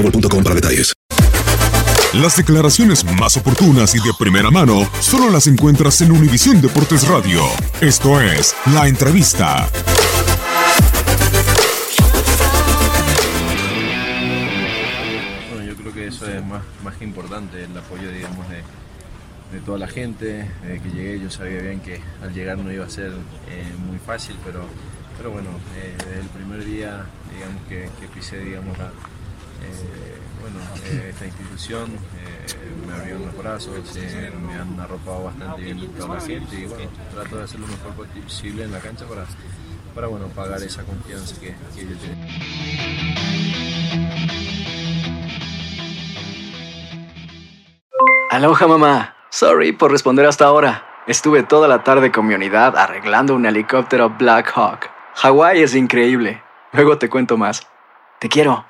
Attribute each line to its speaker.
Speaker 1: boostmobile.com para detalles.
Speaker 2: Las declaraciones más oportunas y de primera mano solo las encuentras en Univisión Deportes Radio. Esto es La Entrevista.
Speaker 3: Bueno, yo creo que eso es más, más que importante, el apoyo, digamos, de, de toda la gente. Desde que llegué yo sabía bien que al llegar no iba a ser eh, muy fácil, pero, pero bueno, eh, desde el primer día, digamos, que, que pisé, digamos, la, eh, bueno, eh, esta institución, eh, me abrieron los brazos, eh, me han arropado bastante bien toda la gente y bueno, trato de hacer lo mejor posible en la cancha para, para bueno, pagar esa confianza que, que tienen.
Speaker 4: Aloha mamá. Sorry por responder hasta ahora. Estuve toda la tarde con mi unidad arreglando un helicóptero Black Hawk. Hawái es increíble. Luego te cuento más. Te quiero.